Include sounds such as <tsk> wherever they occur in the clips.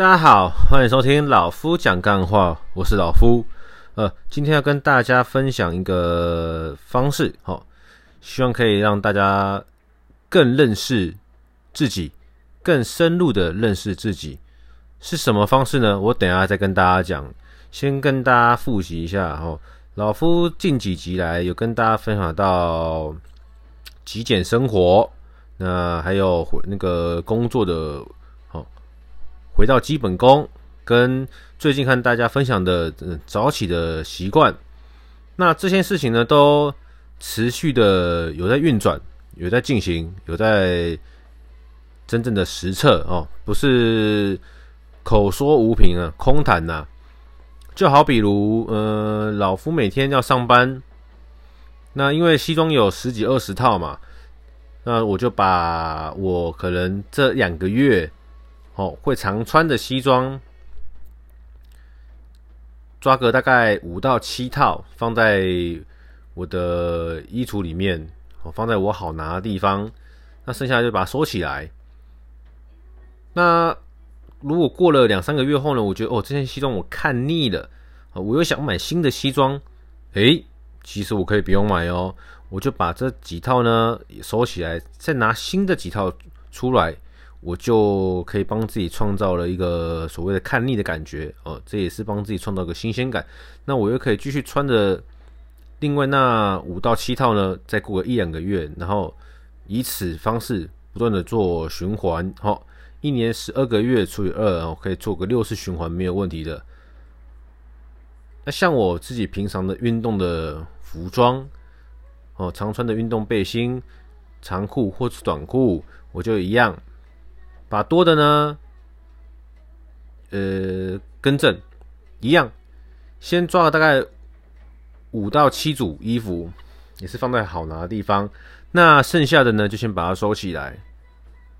大家好，欢迎收听老夫讲干话，我是老夫。呃，今天要跟大家分享一个方式，好、希望可以让大家更认识自己，更深入的认识自己。是什么方式呢？我等下再跟大家讲。先跟大家复习一下，哦，老夫近几集来有跟大家分享到极简生活，那还有那个工作的。回到基本功，跟最近看大家分享的早起的习惯，那这些事情呢，都持续的有在运转，有在进行，有在真正的实测哦，不是口说无凭啊，空谈呐。就好比如，呃，老夫每天要上班，那因为西装有十几二十套嘛，那我就把我可能这两个月。哦，会常穿的西装，抓个大概五到七套，放在我的衣橱里面，哦，放在我好拿的地方。那剩下就把它收起来。那如果过了两三个月后呢，我觉得哦，这件西装我看腻了，我又想买新的西装，诶，其实我可以不用买哦，我就把这几套呢收起来，再拿新的几套出来。我就可以帮自己创造了一个所谓的看腻的感觉哦，这也是帮自己创造个新鲜感。那我又可以继续穿着另外那五到七套呢，再过个一两个月，然后以此方式不断的做循环，好，一年十二个月除以二，然后可以做个六次循环没有问题的。那像我自己平常的运动的服装哦，常穿的运动背心、长裤或是短裤，我就一样。把多的呢，呃，更正一样，先抓了大概五到七组衣服，也是放在好拿的地方。那剩下的呢，就先把它收起来。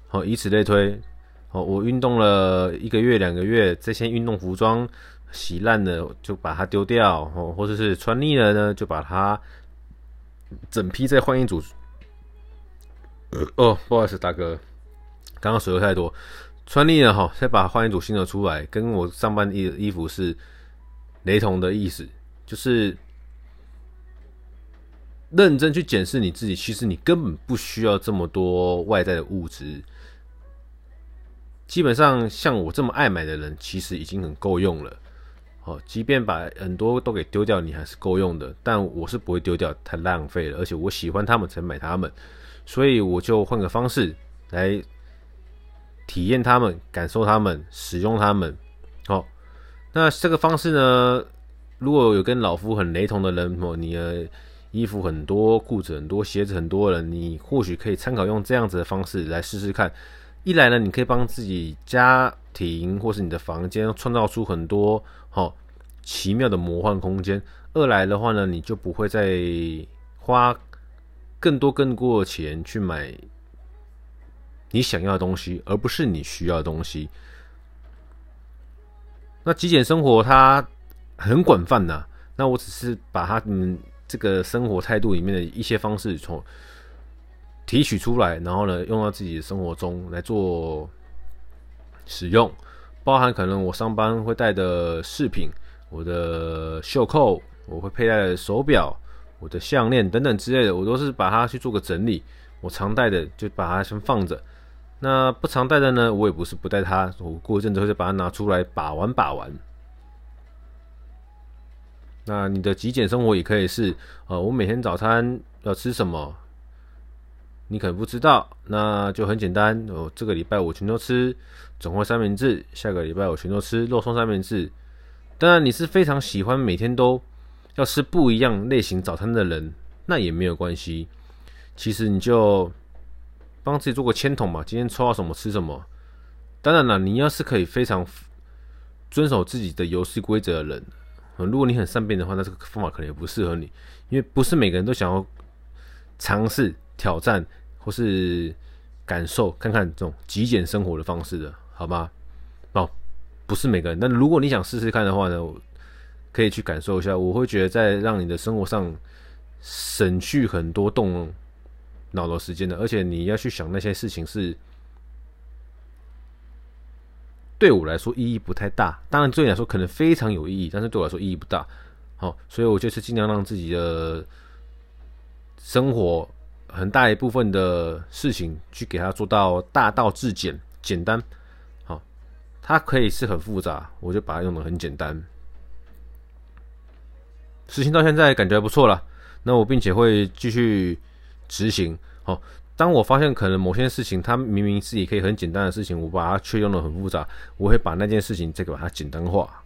好，以此类推。好，我运动了一个月、两个月，这些运动服装洗烂了就把它丢掉，哦，或者是穿腻了呢，就把它整批再换一组。哦，不好意思，大哥。刚刚水喝太多，穿腻了哈，再把它换一组新的出来，跟我上班衣衣服是雷同的意思，就是认真去检视你自己，其实你根本不需要这么多外在的物质，基本上像我这么爱买的人，其实已经很够用了。哦，即便把很多都给丢掉，你还是够用的。但我是不会丢掉，太浪费了，而且我喜欢他们才买他们，所以我就换个方式来。体验他们，感受他们，使用他们。好，那这个方式呢，如果有跟老夫很雷同的人，哦，你的衣服很多，裤子很多，鞋子很多人，你或许可以参考用这样子的方式来试试看。一来呢，你可以帮自己家庭或是你的房间创造出很多好奇妙的魔幻空间；二来的话呢，你就不会再花更多更多的钱去买。你想要的东西，而不是你需要的东西。那极简生活它很广泛呐，那我只是把它嗯这个生活态度里面的一些方式从提取出来，然后呢用到自己的生活中来做使用，包含可能我上班会带的饰品，我的袖扣，我会佩戴的手表，我的项链等等之类的，我都是把它去做个整理。我常带的就把它先放着。那不常带的呢，我也不是不带它，我过一阵子会再把它拿出来把玩把玩。那你的极简生活也可以是，呃，我每天早餐要吃什么，你可能不知道，那就很简单，哦，这个礼拜我全都吃整块三明治，下个礼拜我全都吃肉松三明治。当然，你是非常喜欢每天都要吃不一样类型早餐的人，那也没有关系。其实你就。帮自己做个签筒嘛，今天抽到什么吃什么。当然了，你要是可以非常遵守自己的游戏规则的人，如果你很善变的话，那这个方法可能也不适合你，因为不是每个人都想要尝试挑战或是感受看看这种极简生活的方式的，好吗？哦，不是每个人。那如果你想试试看的话呢，可以去感受一下。我会觉得在让你的生活上省去很多动脑的时间的，而且你要去想那些事情是对我来说意义不太大。当然，对你来说可能非常有意义，但是对我来说意义不大。好，所以我就是尽量让自己的生活很大一部分的事情去给它做到大道至简，简单。好，它可以是很复杂，我就把它用的很简单。实行到现在感觉还不错了，那我并且会继续执行。好，当我发现可能某些事情它明明自己可以很简单的事情，我把它却用的很复杂，我会把那件事情再给把它简单化。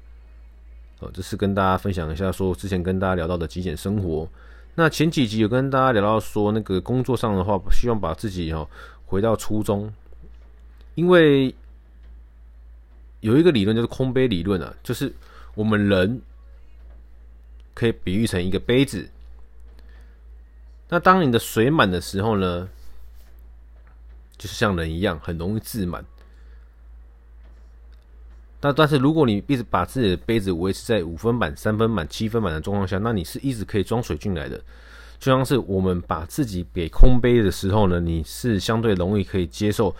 哦，这是跟大家分享一下，说之前跟大家聊到的极简生活。那前几集有跟大家聊到说，那个工作上的话，希望把自己哈回到初衷，因为有一个理论就是空杯理论啊，就是我们人。可以比喻成一个杯子。那当你的水满的时候呢，就是像人一样，很容易自满。那但是如果你一直把自己的杯子维持在五分满、三分满、七分满的状况下，那你是一直可以装水进来的。就像是我们把自己给空杯的时候呢，你是相对容易可以接受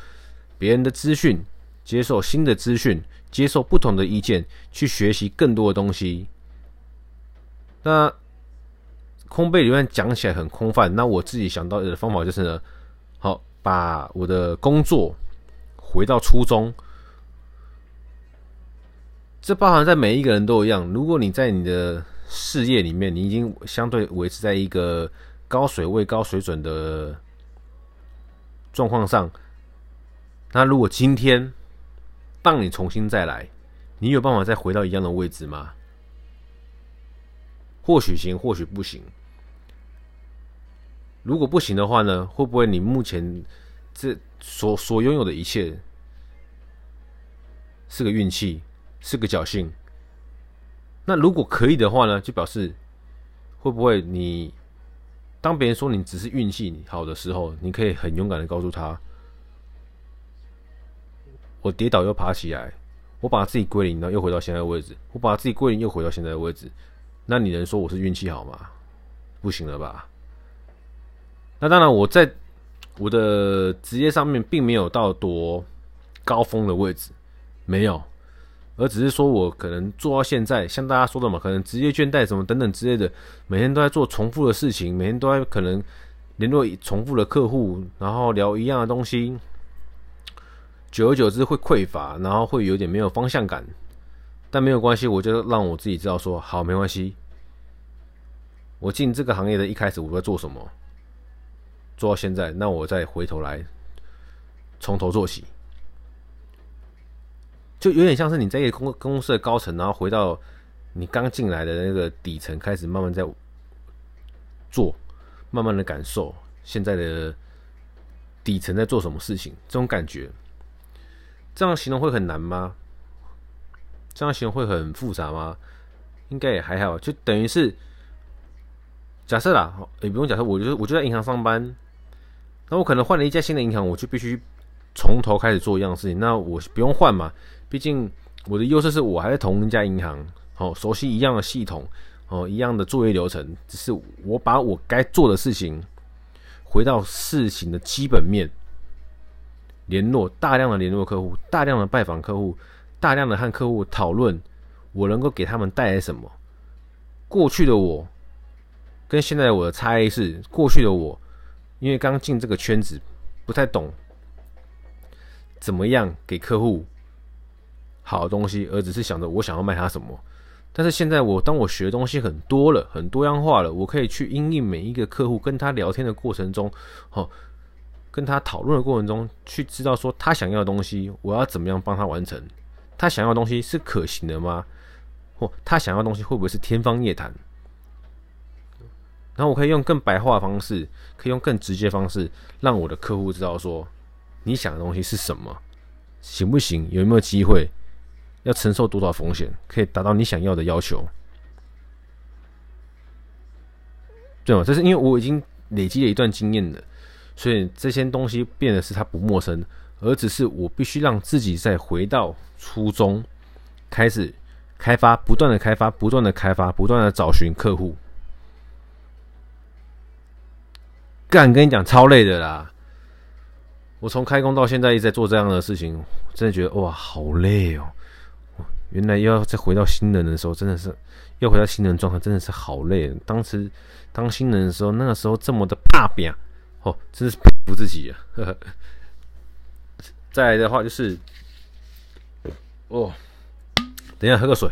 别人的资讯，接受新的资讯，接受不同的意见，去学习更多的东西。那空杯理论讲起来很空泛，那我自己想到的方法就是呢，好，把我的工作回到初衷。这包含在每一个人都一样。如果你在你的事业里面，你已经相对维持在一个高水位、高水准的状况上，那如果今天当你重新再来，你有办法再回到一样的位置吗？或许行，或许不行。如果不行的话呢？会不会你目前这所所拥有的一切是个运气，是个侥幸？那如果可以的话呢？就表示会不会你当别人说你只是运气好的时候，你可以很勇敢的告诉他：我跌倒又爬起来，我把自己归零，然后又回到现在的位置，我把自己归零又回到现在的位置。那你能说我是运气好吗？不行了吧？那当然，我在我的职业上面并没有到多高峰的位置，没有，而只是说我可能做到现在，像大家说的嘛，可能职业倦怠什么等等之类的，每天都在做重复的事情，每天都在可能联络重复的客户，然后聊一样的东西，久而久之会匮乏，然后会有点没有方向感。但没有关系，我就让我自己知道说，好，没关系。我进这个行业的一开始，我在做什么？做到现在，那我再回头来，从头做起，就有点像是你在一个公公司的高层，然后回到你刚进来的那个底层，开始慢慢在做，慢慢的感受现在的底层在做什么事情，这种感觉，这样形容会很难吗？这样形容会很复杂吗？应该也还好，就等于是假设啦，也不用假设，我就我就在银行上班，那我可能换了一家新的银行，我就必须从头开始做一样事情。那我不用换嘛，毕竟我的优势是我还在同一家银行，哦，熟悉一样的系统，哦，一样的作业流程，只是我把我该做的事情回到事情的基本面，联络大量的联络客户，大量的拜访客户。大量的和客户讨论，我能够给他们带来什么？过去的我跟现在我的差异是，过去的我因为刚进这个圈子，不太懂怎么样给客户好的东西，而只是想着我想要卖他什么。但是现在我当我学的东西很多了，很多样化了，我可以去因应每一个客户跟他聊天的过程中，哦，跟他讨论的过程中，去知道说他想要的东西，我要怎么样帮他完成。他想要的东西是可行的吗？或他想要的东西会不会是天方夜谭？然后我可以用更白话的方式，可以用更直接的方式，让我的客户知道说，你想的东西是什么，行不行？有没有机会？要承受多少风险，可以达到你想要的要求？对吗？这是因为我已经累积了一段经验了，所以这些东西变得是他不陌生。而只是我必须让自己再回到初衷，开始开发，不断的开发，不断的开发，不断的找寻客户。干，跟你讲超累的啦！我从开工到现在一直在做这样的事情，真的觉得哇，好累哦！原来又要再回到新人的时候，真的是又回到新人状态，真的是好累。当时当新人的时候，那个时候这么的怕扁哦，真是佩服自己啊！呵呵。再来的话就是，哦，等一下喝个水。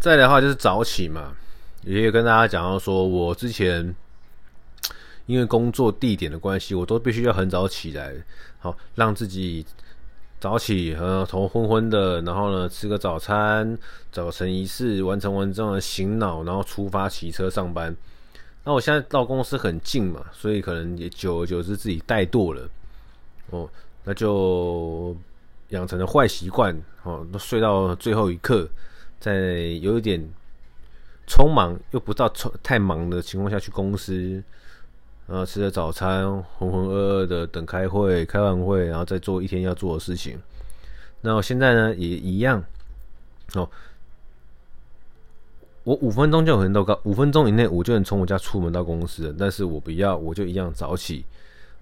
再来的话就是早起嘛，也有跟大家讲到说，我之前 <tsk> 因为工作地点的关系，我都必须要很早起来，好让自己早起，和头昏昏的，然后呢吃个早餐，早晨仪式完成完之后醒脑，然后出发骑车上班。那我现在到公司很近嘛，所以可能也久而久之自己怠惰了，哦，那就养成了坏习惯，哦，都睡到最后一刻。在有一点匆忙又不到匆太忙的情况下去公司，然后吃了早餐，浑浑噩噩的等开会，开完会然后再做一天要做的事情。那我现在呢也一样哦，我五分钟就能到高，五分钟以内我就能从我家出门到公司了。但是我不要，我就一样早起，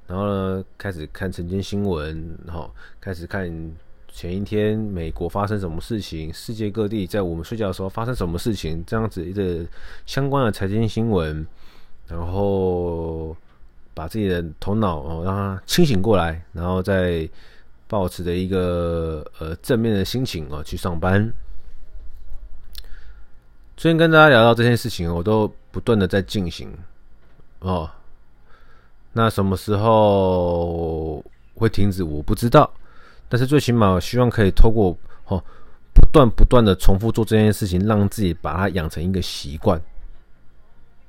然后呢开始看晨间新闻，然后开始看。前一天美国发生什么事情？世界各地在我们睡觉的时候发生什么事情？这样子一个相关的财经新闻，然后把自己的头脑哦让它清醒过来，然后再保持着一个呃正面的心情哦去上班。最近跟大家聊到这件事情，我都不断的在进行哦。那什么时候会停止？我不知道。但是最起码，我希望可以透过哦，不断不断的重复做这件事情，让自己把它养成一个习惯，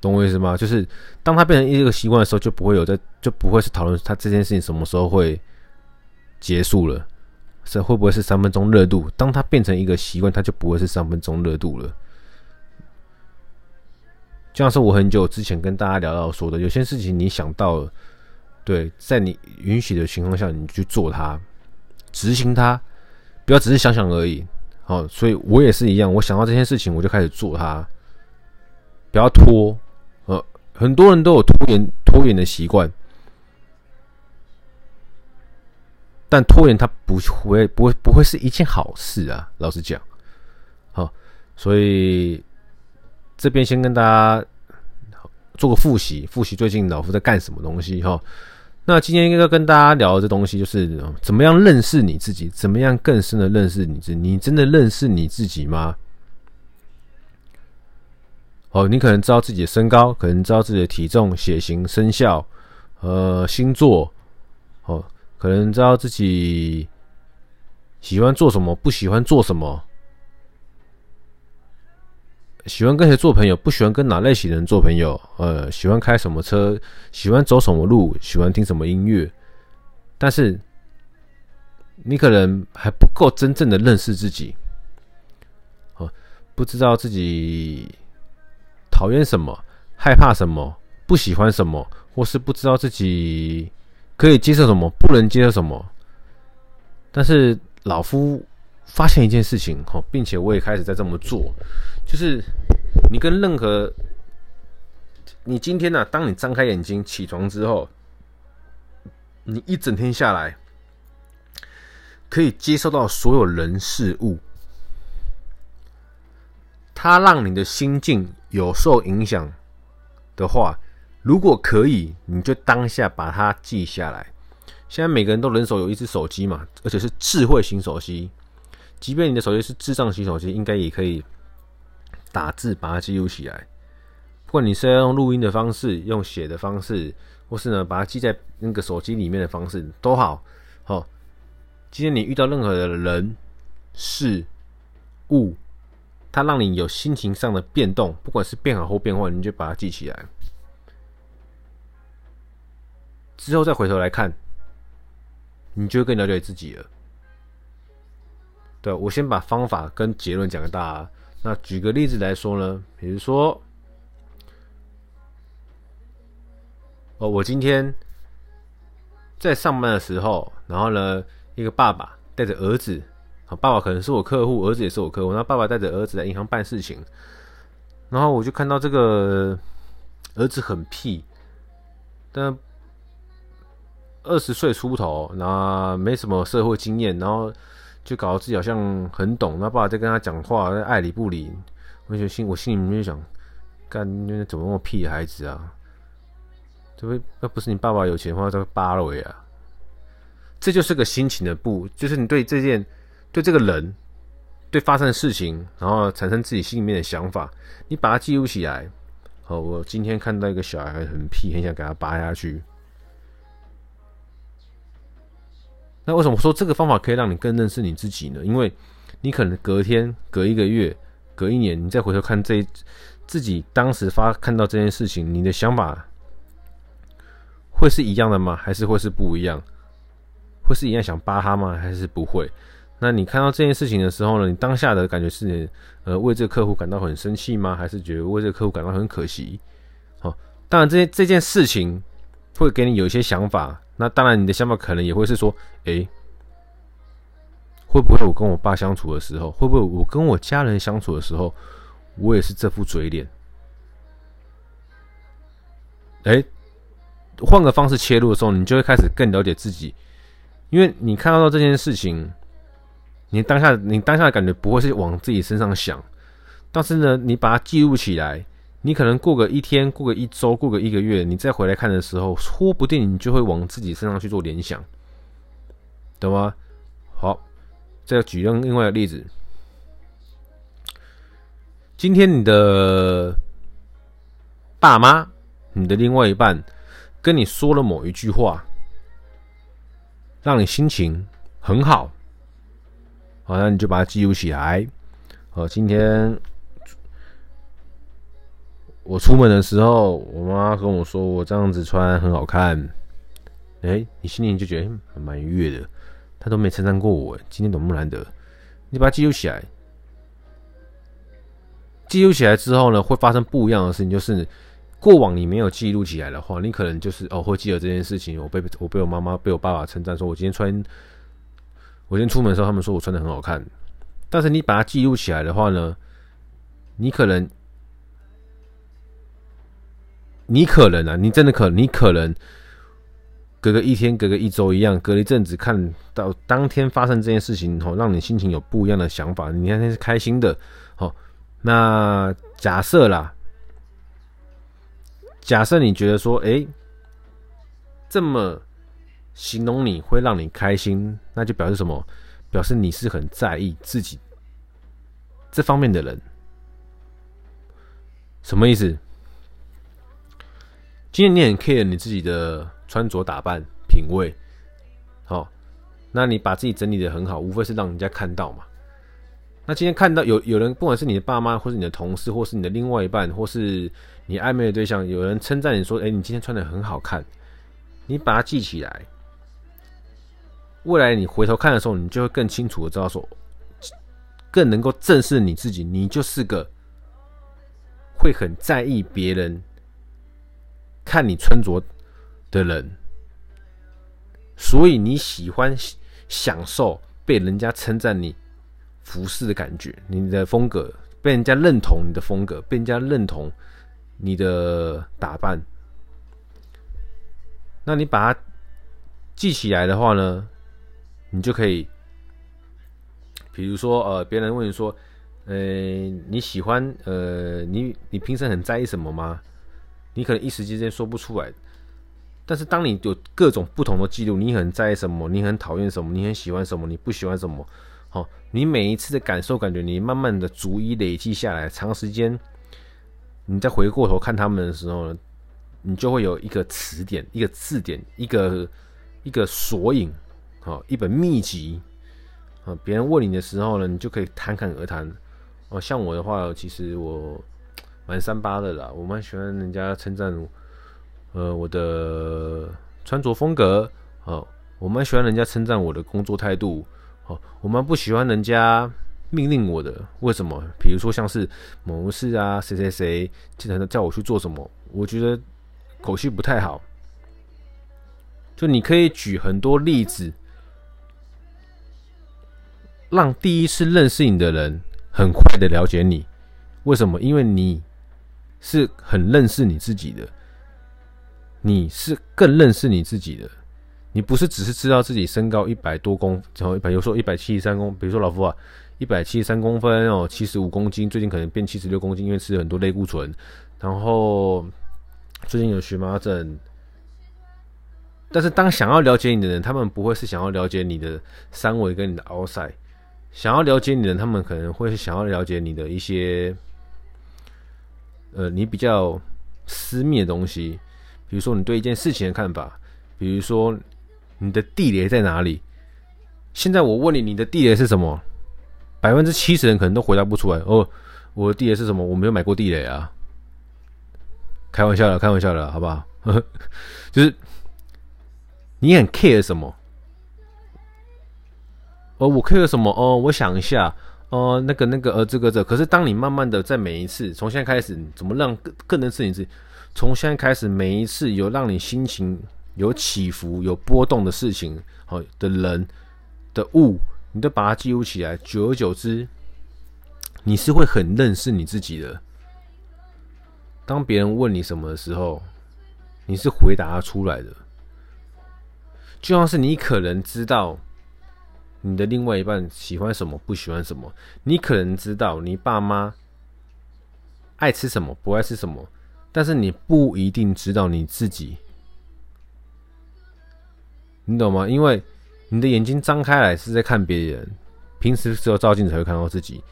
懂我意思吗？就是当它变成一个习惯的时候，就不会有在，就不会是讨论它这件事情什么时候会结束了，是会不会是三分钟热度？当它变成一个习惯，它就不会是三分钟热度了。就像是我很久之前跟大家聊到说的，有些事情你想到了，对，在你允许的情况下，你去做它。执行它，不要只是想想而已。好，所以我也是一样，我想到这件事情，我就开始做它，不要拖。呃，很多人都有拖延拖延的习惯，但拖延它不会不会不会是一件好事啊。老实讲，好，所以这边先跟大家做个复习，复习最近老夫在干什么东西哈。那今天应该跟大家聊的这东西，就是怎么样认识你自己，怎么样更深的认识你自己。你真的认识你自己吗？哦，你可能知道自己的身高，可能知道自己的体重、血型、生肖、呃星座，哦，可能知道自己喜欢做什么，不喜欢做什么。喜欢跟谁做朋友？不喜欢跟哪类型的人做朋友？呃，喜欢开什么车？喜欢走什么路？喜欢听什么音乐？但是你可能还不够真正的认识自己，哦，不知道自己讨厌什么、害怕什么、不喜欢什么，或是不知道自己可以接受什么、不能接受什么。但是老夫发现一件事情，哈，并且我也开始在这么做。就是你跟任何你今天呢、啊，当你张开眼睛起床之后，你一整天下来可以接受到所有人事物，它让你的心境有受影响的话，如果可以，你就当下把它记下来。现在每个人都人手有一只手机嘛，而且是智慧型手机，即便你的手机是智障型手机，应该也可以。打字把它记录起来，不管你是要用录音的方式、用写的方式，或是呢把它记在那个手机里面的方式都好。好，今天你遇到任何的人、事、物，它让你有心情上的变动，不管是变好或变坏，你就把它记起来，之后再回头来看，你就会更了解自己了。对，我先把方法跟结论讲给大家。那举个例子来说呢，比如说，哦，我今天在上班的时候，然后呢，一个爸爸带着儿子，爸爸可能是我客户，儿子也是我客户。那爸爸带着儿子来银行办事情，然后我就看到这个儿子很屁，但二十岁出头，然后没什么社会经验，然后就搞得自己好像很懂。那爸爸在跟他讲话，爱理不理。我就心，我心里面就想，干，怎么那么屁的孩子啊？这不，那不是你爸爸有钱的话，这个扒了我呀。这就是个心情的不，就是你对这件，对这个人，对发生的事情，然后产生自己心里面的想法，你把它记录起来。哦，我今天看到一个小孩很屁，很想给他扒下去。那为什么说这个方法可以让你更认识你自己呢？因为你可能隔天、隔一个月、隔一年，你再回头看这自己当时发看到这件事情，你的想法会是一样的吗？还是会是不一样？会是一样想扒他吗？还是不会？那你看到这件事情的时候呢？你当下的感觉是你，呃，为这个客户感到很生气吗？还是觉得为这个客户感到很可惜？好，当然这这件事情会给你有一些想法。那当然，你的想法可能也会是说，诶，会不会我跟我爸相处的时候，会不会我跟我家人相处的时候，我也是这副嘴脸？诶，换个方式切入的时候，你就会开始更了解自己。因为你看到这件事情，你当下你当下的感觉不会是往自己身上想，但是呢，你把它记录起来，你可能过个一天，过个一周，过个一个月，你再回来看的时候，说不定你就会往自己身上去做联想，懂吗？好，再举另另外一个例子，今天你的爸妈，你的另外一半跟你说了某一句话。让你心情很好，好，那你就把它记录起来。好，今天我出门的时候，我妈跟我说我这样子穿很好看。哎，你心里就觉得蛮愉悦的。她都没称赞过我，今天多么难得！你把它记录起来，记录起来之后呢，会发生不一样的事情，就是。过往你没有记录起来的话，你可能就是哦会记得这件事情。我被我被我妈妈被我爸爸称赞说，我今天穿，我今天出门的时候，他们说我穿的很好看。但是你把它记录起来的话呢，你可能，你可能啊，你真的可，你可能隔个一天，隔个一周一样，隔一阵子看到当天发生这件事情后，让你心情有不一样的想法。你那天是开心的，好，那假设啦。假设你觉得说，哎，这么形容你会让你开心，那就表示什么？表示你是很在意自己这方面的人。什么意思？今天你很 care 你自己的穿着打扮品味，好，那你把自己整理的很好，无非是让人家看到嘛。那今天看到有有人，不管是你的爸妈，或是你的同事，或是你的另外一半，或是你暧昧的对象，有人称赞你说：“欸，你今天穿的很好看。”你把它记起来，未来你回头看的时候，你就会更清楚的知道说，更能够正视你自己。你就是个会很在意别人看你穿着的人，所以你喜欢享受被人家称赞你。服饰的感觉，你的风格被人家认同，你的风格被人家认同，你的打扮，那你把它记起来的话呢，你就可以，比如说呃，别人问你说，呃，你喜欢呃，你你平时很在意什么吗？你可能一时之间说不出来，但是当你有各种不同的记录，你很在意什么，你很讨厌什么，你很喜欢什么，你不喜欢什么。好，你每一次的感受、感觉，你慢慢的逐一累积下来，长时间，你再回过头看他们的时候呢，你就会有一个词典、一个字典、一个一个索引，好，一本秘籍，啊，别人问你的时候呢，你就可以侃侃而谈。哦，像我的话，其实我蛮三八的啦，我蛮喜欢人家称赞，呃，我的穿着风格，哦，我蛮喜欢人家称赞我的工作态度哦。我们不喜欢人家命令我的，为什么？比如说像是某事啊，谁谁谁经常叫我去做什么，我觉得口气不太好。就你可以举很多例子，让第一次认识你的人很快的了解你。为什么？因为你是很认识你自己的，你是更认识你自己的。你不是只是知道自己身高一百多公，然后一百，有时候一百七十三公，比如说老夫啊，一百七十三公分哦，七十五公斤，最近可能变七十六公斤，因为吃了很多类固醇，然后最近有荨麻疹。但是当想要了解你的人，他们不会是想要了解你的三围跟你的凹塞想要了解你的人，他们可能会想要了解你的一些，呃，你比较私密的东西，比如说你对一件事情的看法，比如说。你的地雷在哪里？现在我问你，你的地雷是什么？百分之七十人可能都回答不出来。哦，我的地雷是什么？我没有买过地雷啊。开玩笑的，开玩笑的，好不好？<laughs> 就是你很 care 什么？哦，我 care 什么？哦，我想一下。哦，那个，那个，呃，这个，这。可是当你慢慢的在每一次，从现在开始，怎么让更更能适应自己？从现在开始，每一次有让你心情。有起伏、有波动的事情，好的人的物，你都把它记录起来。久而久之，你是会很认识你自己的。当别人问你什么的时候，你是回答出来的。就像是你可能知道你的另外一半喜欢什么、不喜欢什么，你可能知道你爸妈爱吃什么、不爱吃什么，但是你不一定知道你自己。你懂吗？因为你的眼睛张开来是在看别人，平时只有照镜子才会看到自己。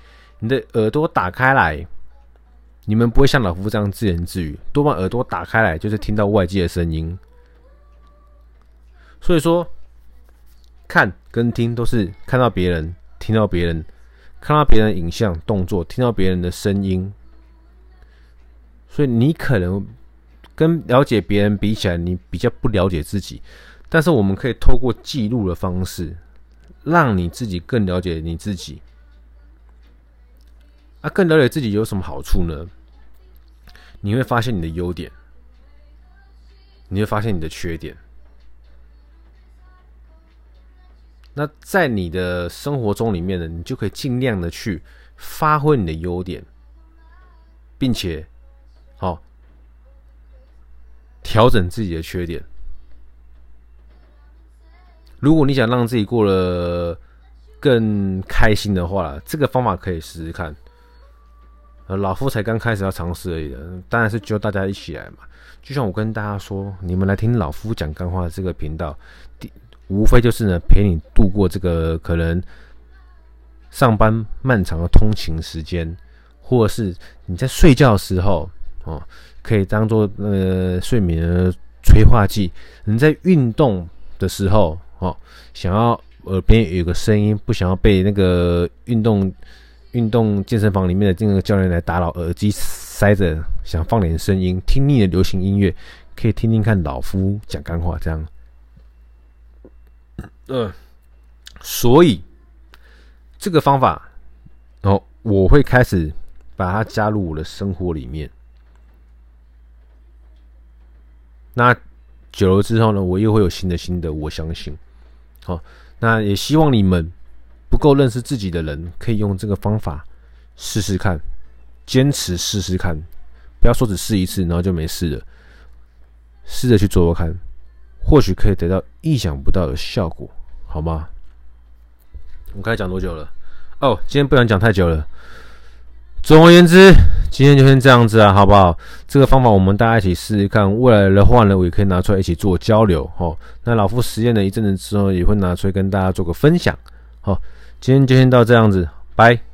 你的耳朵打开来，你们不会像老夫这样自言自语，多半耳朵打开来就是听到外界的声音。所以说，看跟听都是看到别人，听到别人，看到别人影像、动作，听到别人的声音。所以你可能跟了解别人比起来，你比较不了解自己。但是我们可以透过记录的方式，让你自己更了解你自己。啊，更了解自己有什么好处呢？你会发现你的优点，你会发现你的缺点。那在你的生活中里面呢，你就可以尽量的去发挥你的优点，并且，好，调整自己的缺点。如果你想让自己过得更开心的话，这个方法可以试试看。呃，老夫才刚开始要尝试而已的，当然是叫大家一起来嘛。就像我跟大家说，你们来听老夫讲干话这个频道，无非就是呢陪你度过这个可能上班漫长的通勤时间，或是你在睡觉的时候哦，可以当做呃睡眠的催化剂。你在运动的时候。哦，想要耳边有个声音，不想要被那个运动运动健身房里面的这个教练来打扰，耳机塞着，想放点声音，听腻的流行音乐，可以听听看老夫讲干话，这样。嗯，所以这个方法，然哦，我会开始把它加入我的生活里面。那久了之后呢，我又会有新的心得，我相信。好，那也希望你们不够认识自己的人，可以用这个方法试试看，坚持试试看，不要说只试一次，然后就没事了。试着去做做看，或许可以得到意想不到的效果，好吗？我们开始讲多久了？哦，今天不想讲太久了。总而言之，今天就先这样子啊，好不好？这个方法我们大家一起试试看，未来的话呢，我也可以拿出来一起做交流。齁，那老夫实验了一阵子之后，也会拿出来跟大家做个分享。好，今天就先到这样子，拜。